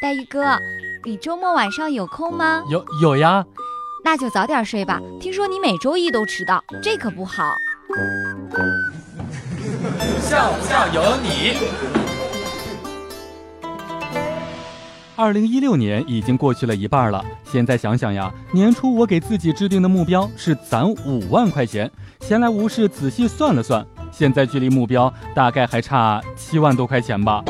黛玉哥，你周末晚上有空吗？有有呀，那就早点睡吧。听说你每周一都迟到，这可不好。笑不笑由你。二零一六年已经过去了一半了，现在想想呀，年初我给自己制定的目标是攒五万块钱，闲来无事仔细算了算，现在距离目标大概还差七万多块钱吧。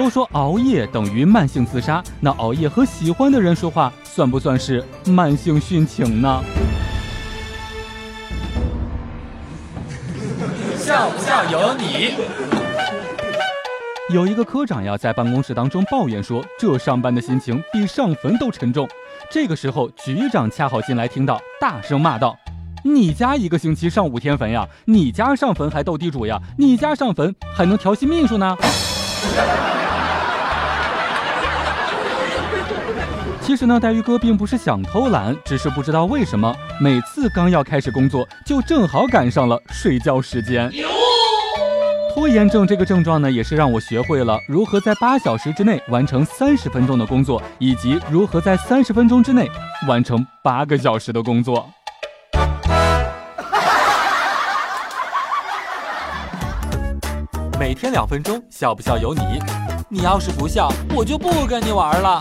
都说熬夜等于慢性自杀，那熬夜和喜欢的人说话，算不算是慢性殉情呢？笑不笑由你。有一个科长呀，在办公室当中抱怨说，这上班的心情比上坟都沉重。这个时候，局长恰好进来，听到，大声骂道：“你家一个星期上五天坟呀？你家上坟还斗地主呀？你家上坟还能调戏秘书呢？”其实呢，黛玉哥并不是想偷懒，只是不知道为什么每次刚要开始工作，就正好赶上了睡觉时间。拖延症这个症状呢，也是让我学会了如何在八小时之内完成三十分钟的工作，以及如何在三十分钟之内完成八个小时的工作。每天两分钟，笑不笑由你。你要是不笑，我就不跟你玩了。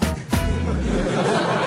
ハハハハ!